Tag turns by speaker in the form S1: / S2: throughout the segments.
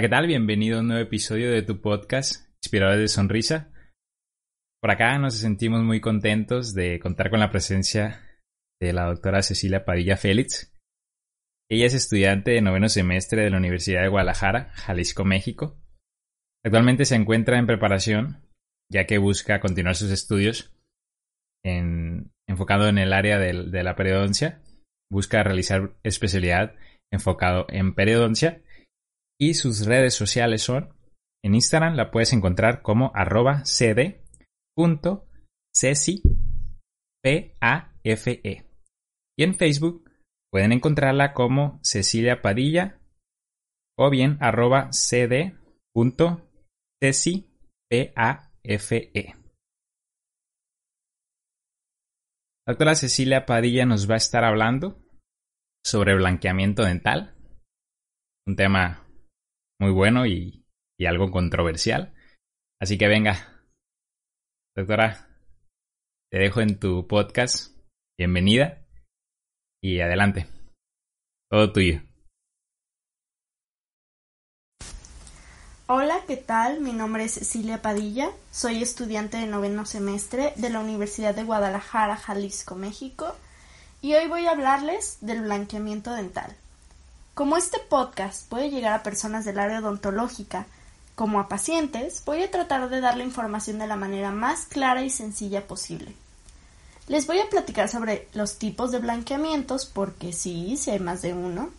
S1: ¿qué tal? Bienvenido a un nuevo episodio de tu podcast, Inspiradores de Sonrisa. Por acá nos sentimos muy contentos de contar con la presencia de la doctora Cecilia Padilla Félix. Ella es estudiante de noveno semestre de la Universidad de Guadalajara, Jalisco, México. Actualmente se encuentra en preparación, ya que busca continuar sus estudios enfocado en el área de, de la periodoncia. Busca realizar especialidad enfocado en periodoncia y sus redes sociales son en Instagram la puedes encontrar como arroba cd.ceci P-A-F-E. Y en Facebook pueden encontrarla como Cecilia Padilla o bien arroba cd.ceci P-A-F-E. La doctora Cecilia Padilla nos va a estar hablando sobre blanqueamiento dental, un tema muy bueno y, algo controversial. Así que venga, doctora, te dejo en tu podcast. Bienvenida y adelante. Todo tuyo.
S2: Hola, ¿qué tal? Mi nombre es Cecilia Padilla, soy estudiante de noveno semestre de la Universidad de Guadalajara, Jalisco, México, y hoy voy a hablarles del blanqueamiento dental. Como este podcast puede llegar a personas del área odontológica como a pacientes, voy a tratar de dar la información de la manera más clara y sencilla posible. Les voy a platicar sobre los tipos de blanqueamientos, porque sí, si hay más de uno,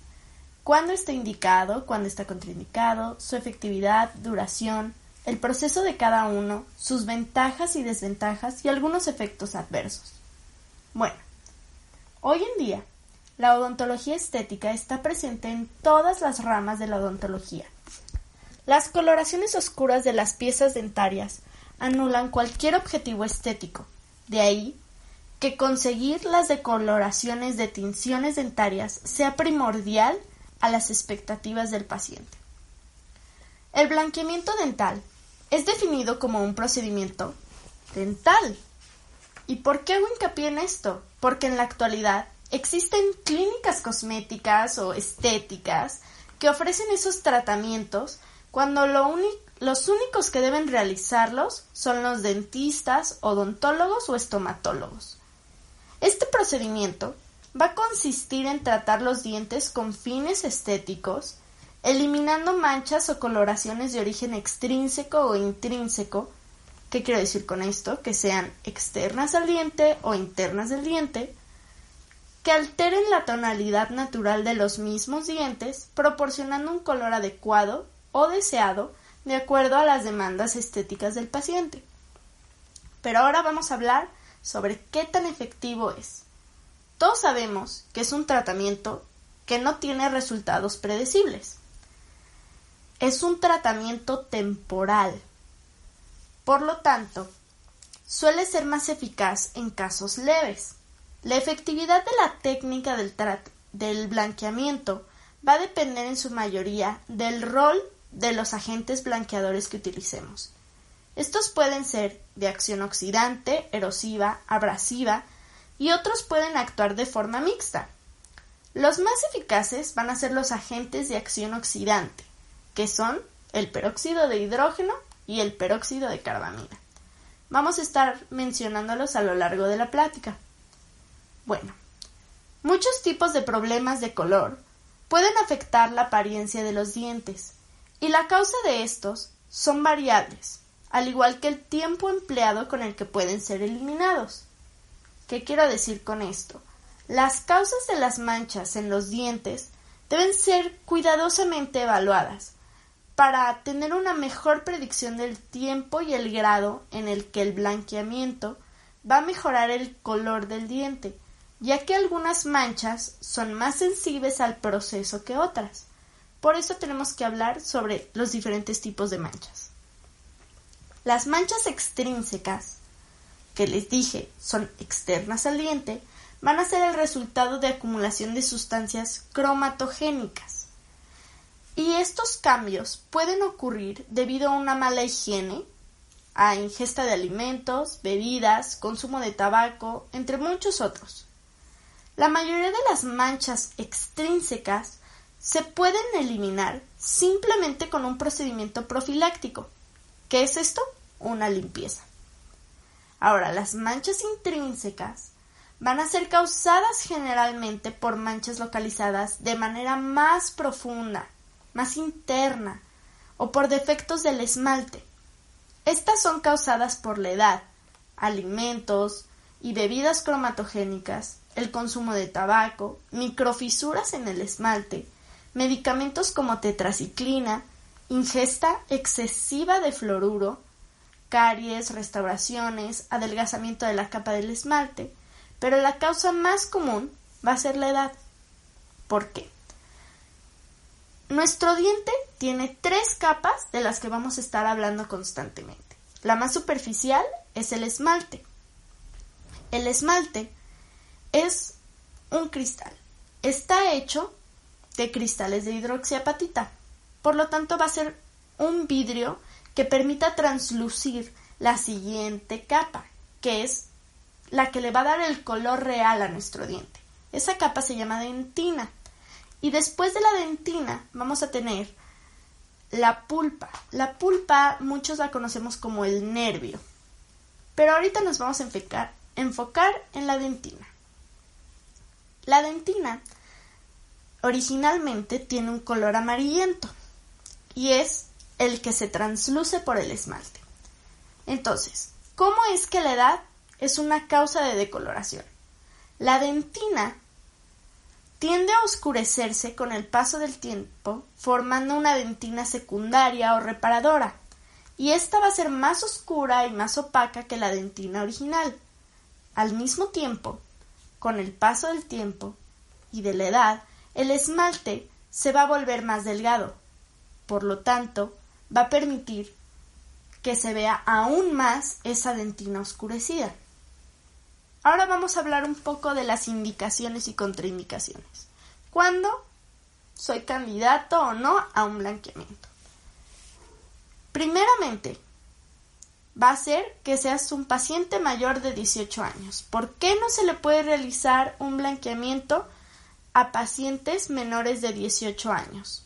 S2: cuándo está indicado, cuándo está contraindicado, su efectividad, duración, el proceso de cada uno, sus ventajas y desventajas y algunos efectos adversos. Bueno, hoy en día la odontología estética está presente en todas las ramas de la odontología. Las coloraciones oscuras de las piezas dentarias anulan cualquier objetivo estético. De ahí que conseguir las decoloraciones de tinciones dentarias sea primordial a las expectativas del paciente. El blanqueamiento dental es definido como un procedimiento dental. ¿Y por qué hago hincapié en esto? Porque en la actualidad Existen clínicas cosméticas o estéticas que ofrecen esos tratamientos cuando los únicos que deben realizarlos son los dentistas, odontólogos o estomatólogos. Este procedimiento va a consistir en tratar los dientes con fines estéticos, eliminando manchas o coloraciones de origen extrínseco o intrínseco. ¿Qué quiero decir con esto? Que sean externas al diente o internas del diente, que alteren la tonalidad natural de los mismos dientes, proporcionando un color adecuado o deseado de acuerdo a las demandas estéticas del paciente. Pero ahora vamos a hablar sobre qué tan efectivo es. Todos sabemos que es un tratamiento que no tiene resultados predecibles. Es un tratamiento temporal. Por lo tanto, suele ser más eficaz en casos leves. La efectividad de la técnica del, blanqueamiento va a depender en su mayoría del rol de los agentes blanqueadores que utilicemos. Estos pueden ser de acción oxidante, erosiva, abrasiva y otros pueden actuar de forma mixta. Los más eficaces van a ser los agentes de acción oxidante, que son el peróxido de hidrógeno y el peróxido de carbamida. Vamos a estar mencionándolos a lo largo de la plática. Bueno, muchos tipos de problemas de color pueden afectar la apariencia de los dientes, y la causa de estos son variables, al igual que el tiempo empleado con el que pueden ser eliminados. ¿Qué quiero decir con esto? Las causas de las manchas en los dientes deben ser cuidadosamente evaluadas para tener una mejor predicción del tiempo y el grado en el que el blanqueamiento va a mejorar el color del diente ya que algunas manchas son más sensibles al proceso que otras. Por eso tenemos que hablar sobre los diferentes tipos de manchas. Las manchas extrínsecas, que les dije son externas al diente, van a ser el resultado de acumulación de sustancias cromatogénicas. Y estos cambios pueden ocurrir debido a una mala higiene, a ingesta de alimentos, bebidas, consumo de tabaco, entre muchos otros. La mayoría de las manchas extrínsecas se pueden eliminar simplemente con un procedimiento profiláctico. ¿Qué es esto? Una limpieza. Ahora, las manchas intrínsecas van a ser causadas generalmente por manchas localizadas de manera más profunda, más interna, o por defectos del esmalte. Estas son causadas por la edad, alimentos y bebidas cromatogénicas, el consumo de tabaco, microfisuras en el esmalte, medicamentos como tetraciclina, ingesta excesiva de fluoruro, caries, restauraciones, adelgazamiento de la capa del esmalte, pero la causa más común va a ser la edad. ¿Por qué? Nuestro diente tiene tres capas de las que vamos a estar hablando constantemente. La más superficial es el esmalte. El esmalte es un cristal. Está hecho de cristales de hidroxiapatita. Por lo tanto, va a ser un vidrio que permita translucir la siguiente capa, que es la que le va a dar el color real a nuestro diente. Esa capa se llama dentina. Y después de la dentina vamos a tener la pulpa. La pulpa muchos la conocemos como el nervio. Pero ahorita nos vamos a enfocar, enfocar en la dentina. La dentina originalmente tiene un color amarillento y es el que se transluce por el esmalte. Entonces, ¿cómo es que la edad es una causa de decoloración? La dentina tiende a oscurecerse con el paso del tiempo, formando una dentina secundaria o reparadora, y esta va a ser más oscura y más opaca que la dentina original. Al mismo tiempo, con el paso del tiempo y de la edad, el esmalte se va a volver más delgado. Por lo tanto, va a permitir que se vea aún más esa dentina oscurecida. Ahora vamos a hablar un poco de las indicaciones y contraindicaciones. ¿Cuándo soy candidato o no a un blanqueamiento? Primeramente, va a ser que seas un paciente mayor de 18 años. ¿Por qué no se le puede realizar un blanqueamiento a pacientes menores de 18 años?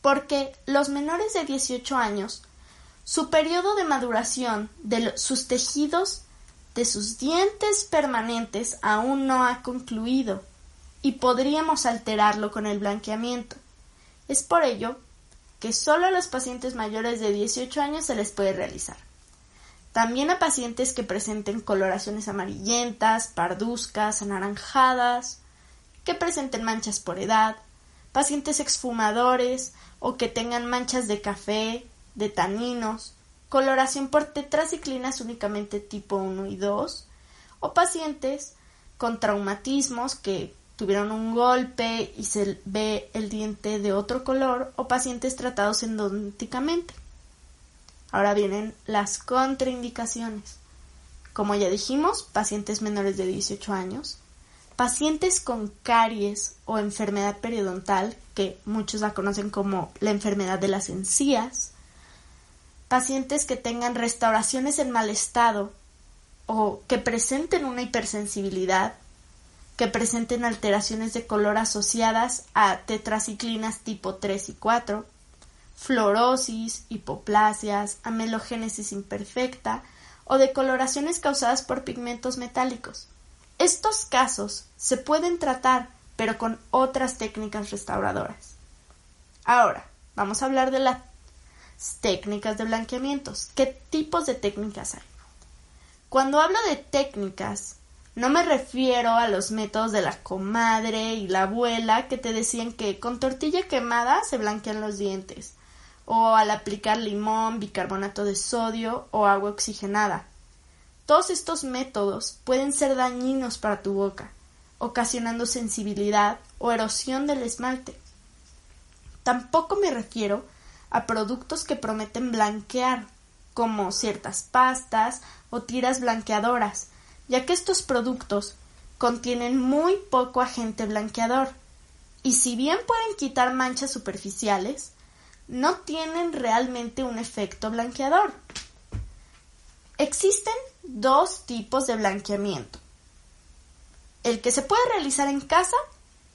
S2: Porque los menores de 18 años, su periodo de maduración de sus tejidos de sus dientes permanentes aún no ha concluido y podríamos alterarlo con el blanqueamiento. Es por ello que solo a los pacientes mayores de 18 años se les puede realizar. También a pacientes que presenten coloraciones amarillentas, parduzcas, anaranjadas, que presenten manchas por edad, pacientes exfumadores o que tengan manchas de café, de taninos, coloración por tetraciclinas únicamente tipo 1 y 2, o pacientes con traumatismos que tuvieron un golpe y se ve el diente de otro color, o pacientes tratados endodonticamente. Ahora vienen las contraindicaciones. Como ya dijimos, pacientes menores de 18 años, pacientes con caries o enfermedad periodontal, que muchos la conocen como la enfermedad de las encías, pacientes que tengan restauraciones en mal estado o que presenten una hipersensibilidad, que presenten alteraciones de color asociadas a tetraciclinas tipo 3 y 4, fluorosis, hipoplasias, amelogénesis imperfecta o de coloraciones causadas por pigmentos metálicos. Estos casos se pueden tratar, pero con otras técnicas restauradoras. Ahora, vamos a hablar de la técnicas de blanqueamientos. ¿Qué tipos de técnicas hay? Cuando hablo de técnicas, no me refiero a los métodos de la comadre y la abuela que te decían que con tortilla quemada se blanquean los dientes, o al aplicar limón, bicarbonato de sodio o agua oxigenada. Todos estos métodos pueden ser dañinos para tu boca, ocasionando sensibilidad o erosión del esmalte. Tampoco me refiero a productos que prometen blanquear, como ciertas pastas o tiras blanqueadoras, ya que estos productos contienen muy poco agente blanqueador, y si bien pueden quitar manchas superficiales, no tienen realmente un efecto blanqueador. Existen dos tipos de blanqueamiento. El que se puede realizar en casa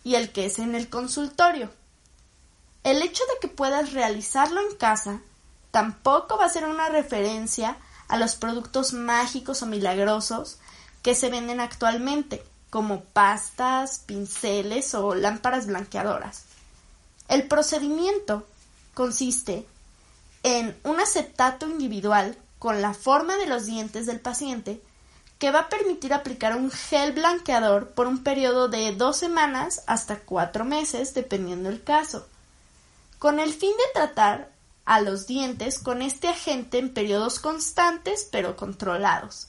S2: y el que es en el consultorio. El hecho de que puedas realizarlo en casa tampoco va a ser una referencia a los productos mágicos o milagrosos que se venden actualmente, como pastas, pinceles o lámparas blanqueadoras. El procedimiento consiste en un acetato individual con la forma de los dientes del paciente que va a permitir aplicar un gel blanqueador por un periodo de dos semanas hasta cuatro meses, dependiendo del caso, con el fin de tratar a los dientes con este agente en periodos constantes pero controlados.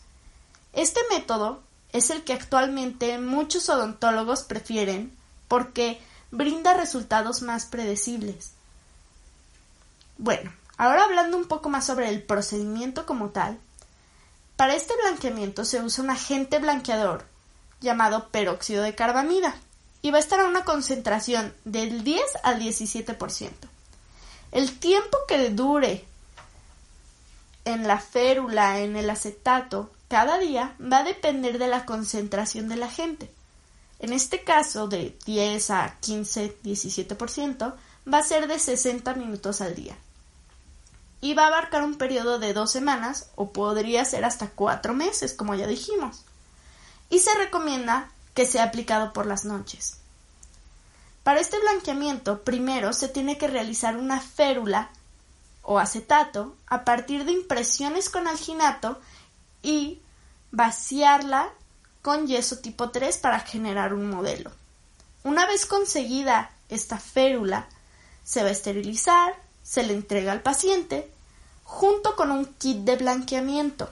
S2: Este método es el que actualmente muchos odontólogos prefieren porque brinda resultados más predecibles. Bueno, ahora hablando un poco más sobre el procedimiento como tal, para este blanqueamiento se usa un agente blanqueador llamado peróxido de carbamida y va a estar a una concentración del 10 al 17%. El tiempo que dure en la férula, en el acetato, cada día va a depender de la concentración del agente. En este caso, de 10 a 15, 17%, va a ser de 60 minutos al día y va a abarcar un periodo de dos semanas o podría ser hasta cuatro meses, como ya dijimos. Y se recomienda que sea aplicado por las noches. Para este blanqueamiento, primero se tiene que realizar una férula o acetato a partir de impresiones con alginato y vaciarla con yeso tipo 3 para generar un modelo. Una vez conseguida esta férula, se va a esterilizar, se le entrega al paciente junto con un kit de blanqueamiento.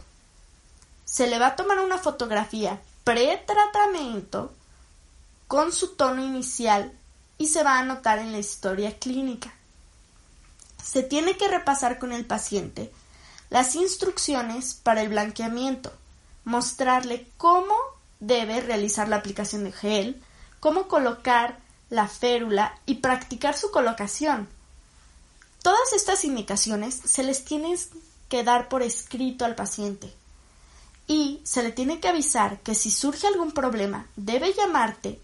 S2: Se le va a tomar una fotografía pre-tratamiento con su tono inicial y se va a anotar en la historia clínica. Se tiene que repasar con el paciente las instrucciones para el blanqueamiento, mostrarle cómo debe realizar la aplicación de gel, cómo colocar la férula y practicar su colocación. Todas estas indicaciones se les tienen que dar por escrito al paciente y se le tiene que avisar que si surge algún problema debe llamarte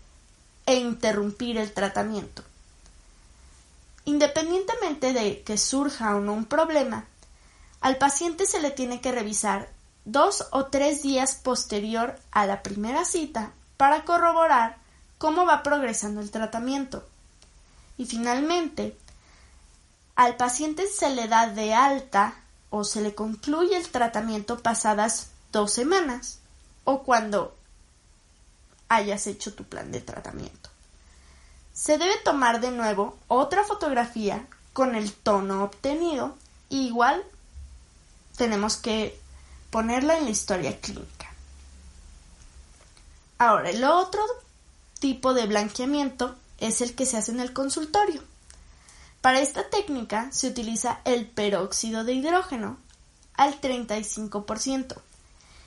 S2: e interrumpir el tratamiento. Independientemente de que surja o no un problema, al paciente se le tiene que revisar dos o tres días posterior a la primera cita para corroborar cómo va progresando el tratamiento. Y finalmente, al paciente se le da de alta o se le concluye el tratamiento pasadas dos semanas o cuando hayas hecho tu plan de tratamiento. Se debe tomar de nuevo otra fotografía con el tono obtenido igual tenemos que ponerla en la historia clínica. Ahora, el otro tipo de blanqueamiento es el que se hace en el consultorio. Para esta técnica se utiliza el peróxido de hidrógeno al 35%.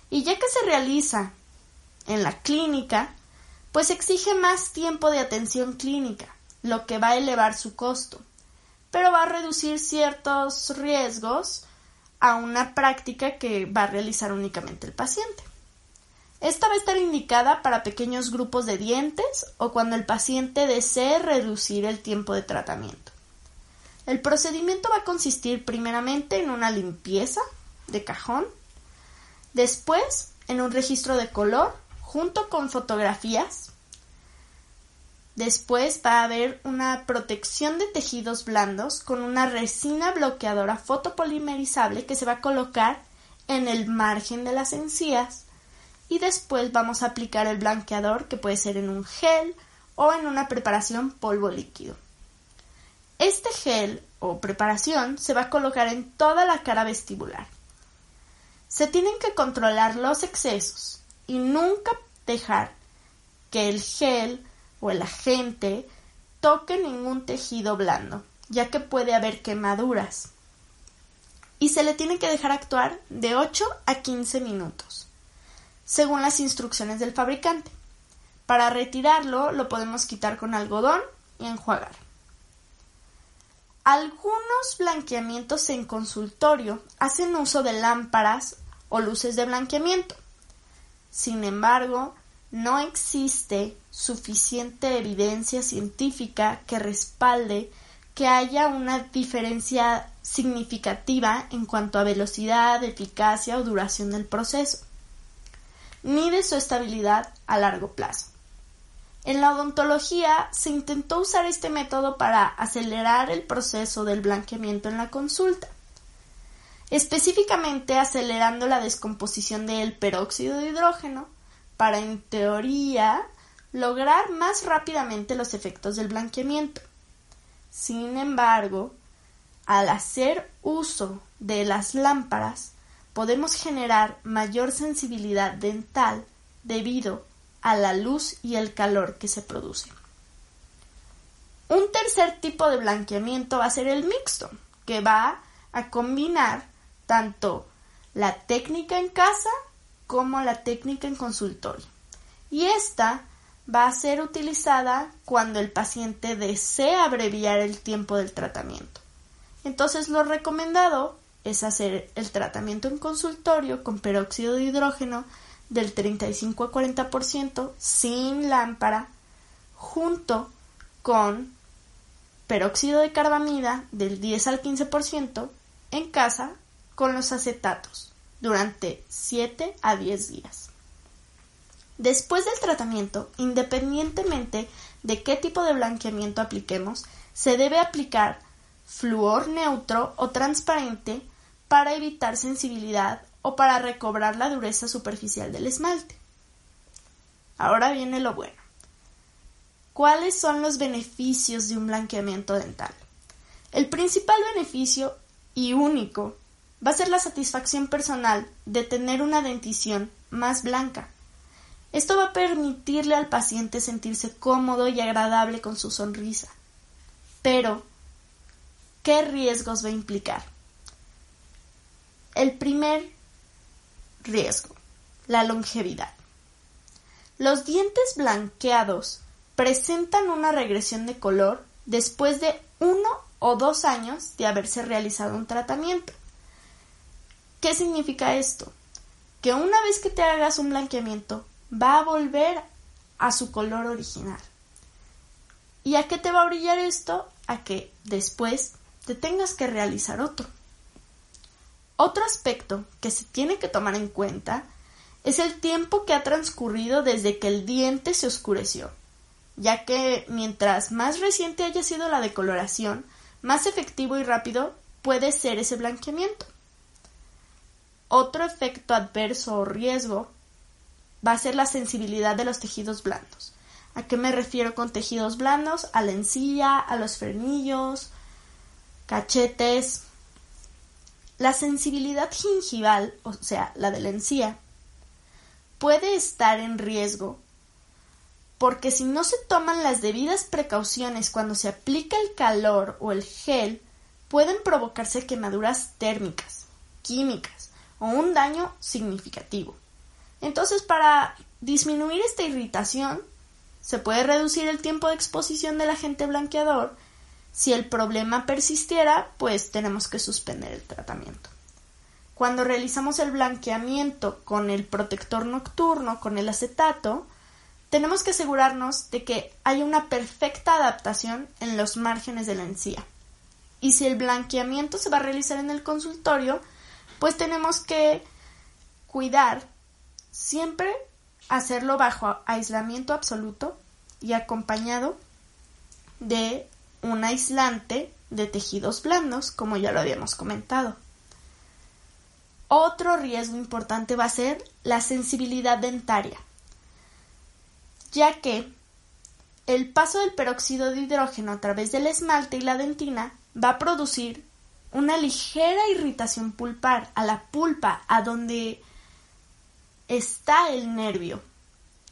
S2: Y ya que se realiza en la clínica, pues exige más tiempo de atención clínica, lo que va a elevar su costo, pero va a reducir ciertos riesgos a una práctica que va a realizar únicamente el paciente. Esta va a estar indicada para pequeños grupos de dientes o cuando el paciente desee reducir el tiempo de tratamiento. El procedimiento va a consistir primeramente en una limpieza de cajón, después en un registro de color junto con fotografías, después va a haber una protección de tejidos blandos con una resina bloqueadora fotopolimerizable que se va a colocar en el margen de las encías y después vamos a aplicar el blanqueador que puede ser en un gel o en una preparación polvo líquido. Este gel o preparación se va a colocar en toda la cara vestibular. Se tienen que controlar los excesos y nunca dejar que el gel o el agente toque ningún tejido blando, ya que puede haber quemaduras. Y se le tiene que dejar actuar de 8 a 15 minutos, según las instrucciones del fabricante. Para retirarlo lo podemos quitar con algodón y enjuagar. Algunos blanqueamientos en consultorio hacen uso de lámparas o luces de blanqueamiento. Sin embargo, no existe suficiente evidencia científica que respalde que haya una diferencia significativa en cuanto a velocidad, eficacia o duración del proceso, ni de su estabilidad a largo plazo. En la odontología se intentó usar este método para acelerar el proceso del blanqueamiento en la consulta, específicamente acelerando la descomposición del peróxido de hidrógeno para, en teoría, lograr más rápidamente los efectos del blanqueamiento. Sin embargo, al hacer uso de las lámparas, podemos generar mayor sensibilidad dental debido a la luz y el calor que se produce. Un tercer tipo de blanqueamiento va a ser el mixto, que va a combinar tanto la técnica en casa como la técnica en consultorio. Y esta va a ser utilizada cuando el paciente desea abreviar el tiempo del tratamiento. Entonces lo recomendado es hacer el tratamiento en consultorio con peróxido de hidrógeno del 35 a 40% sin lámpara junto con peróxido de carbamida del 10 al 15% en casa con los acetatos durante 7 a 10 días. Después del tratamiento, independientemente de qué tipo de blanqueamiento apliquemos, se debe aplicar flúor neutro o transparente para evitar sensibilidad o para recobrar la dureza superficial del esmalte. Ahora viene lo bueno. ¿Cuáles son los beneficios de un blanqueamiento dental? El principal beneficio y único va a ser la satisfacción personal de tener una dentición más blanca. Esto va a permitirle al paciente sentirse cómodo y agradable con su sonrisa. Pero, ¿qué riesgos va a implicar? El primer riesgo, la longevidad. Los dientes blanqueados presentan una regresión de color después de uno o dos años de haberse realizado un tratamiento. ¿Qué significa esto? Que una vez que te hagas un blanqueamiento, va a volver a su color original. ¿Y a qué te va a brillar esto? A que después te tengas que realizar otro. Otro aspecto que se tiene que tomar en cuenta es el tiempo que ha transcurrido desde que el diente se oscureció, ya que mientras más reciente haya sido la decoloración, más efectivo y rápido puede ser ese blanqueamiento. Otro efecto adverso o riesgo va a ser la sensibilidad de los tejidos blandos. ¿A qué me refiero con tejidos blandos? A la encía, a los frenillos, cachetes. La sensibilidad gingival, o sea, la de la encía, puede estar en riesgo porque si no se toman las debidas precauciones cuando se aplica el calor o el gel, pueden provocarse quemaduras térmicas, químicas, o un daño significativo. Entonces, para disminuir esta irritación, se puede reducir el tiempo de exposición del agente blanqueador. Si el problema persistiera, pues tenemos que suspender el tratamiento. Cuando realizamos el blanqueamiento con el protector nocturno, con el acetato, tenemos que asegurarnos de que hay una perfecta adaptación en los márgenes de la encía. Y si el blanqueamiento se va a realizar en el consultorio, pues tenemos que cuidar siempre hacerlo bajo aislamiento absoluto y acompañado de un aislante de tejidos blandos, como ya lo habíamos comentado. Otro riesgo importante va a ser la sensibilidad dentaria, ya que el paso del peróxido de hidrógeno a través del esmalte y la dentina va a producir una ligera irritación pulpar a la pulpa, a donde está el nervio.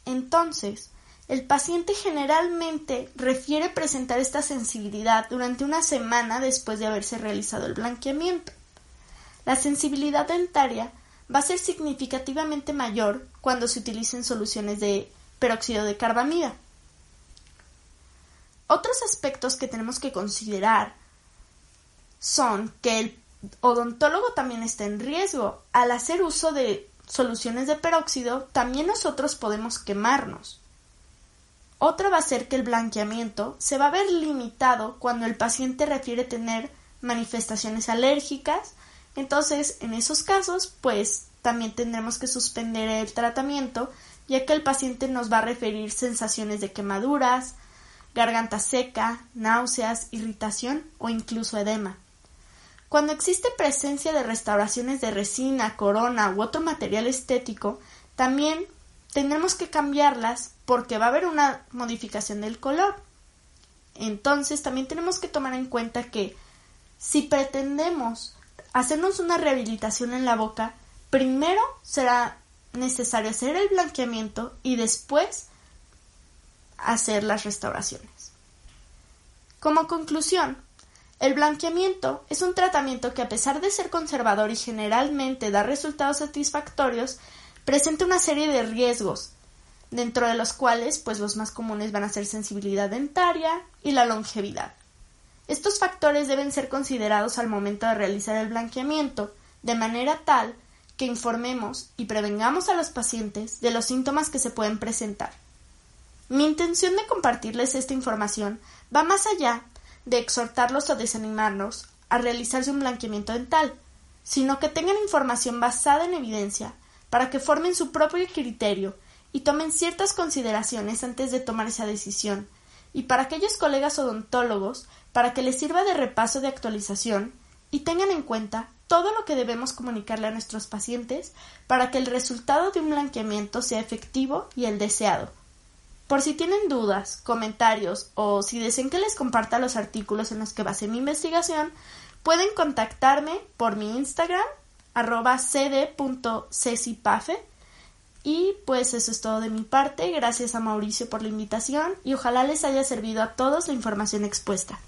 S2: Entonces, el paciente generalmente refiere presentar esta sensibilidad durante una semana después de haberse realizado el blanqueamiento. La sensibilidad dentaria va a ser significativamente mayor cuando se utilicen soluciones de peróxido de carbamida. Otros aspectos que tenemos que considerar son que el odontólogo también está en riesgo al hacer uso de soluciones de peróxido, también nosotros podemos quemarnos. Otra va a ser que el blanqueamiento se va a ver limitado cuando el paciente refiere tener manifestaciones alérgicas. Entonces, en esos casos, pues también tendremos que suspender el tratamiento, ya que el paciente nos va a referir sensaciones de quemaduras, garganta seca, náuseas, irritación o incluso edema. Cuando existe presencia de restauraciones de resina, corona u otro material estético, también tendremos que cambiarlas porque va a haber una modificación del color. Entonces también tenemos que tomar en cuenta que si pretendemos hacernos una rehabilitación en la boca, primero será necesario hacer el blanqueamiento y después hacer las restauraciones. Como conclusión, el blanqueamiento es un tratamiento que a pesar de ser conservador y generalmente da resultados satisfactorios, presenta una serie de riesgos, dentro de los cuales pues los más comunes van a ser sensibilidad dentaria y la longevidad. Estos factores deben ser considerados al momento de realizar el blanqueamiento, de manera tal que informemos y prevengamos a los pacientes de los síntomas que se pueden presentar. Mi intención de compartirles esta información va más allá de exhortarlos o desanimarlos a realizarse un blanqueamiento dental, sino que tengan información basada en evidencia para que formen su propio criterio y tomen ciertas consideraciones antes de tomar esa decisión, y para aquellos colegas odontólogos para que les sirva de repaso de actualización y tengan en cuenta todo lo que debemos comunicarle a nuestros pacientes para que el resultado de un blanqueamiento sea efectivo y el deseado. Por si tienen dudas, comentarios o si desean que les comparta los artículos en los que basé mi investigación, pueden contactarme por mi Instagram arroba cd.cecipafe y pues eso es todo de mi parte. Gracias a Mauricio por la invitación y ojalá les haya servido a todos la información expuesta.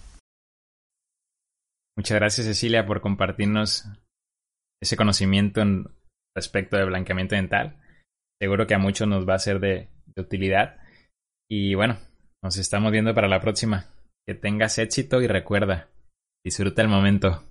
S1: Muchas gracias Cecilia por compartirnos ese conocimiento en respecto de blanqueamiento dental. Seguro que a muchos nos va a ser de utilidad. Y bueno, nos estamos viendo para la próxima. Que tengas éxito y recuerda, disfruta el momento.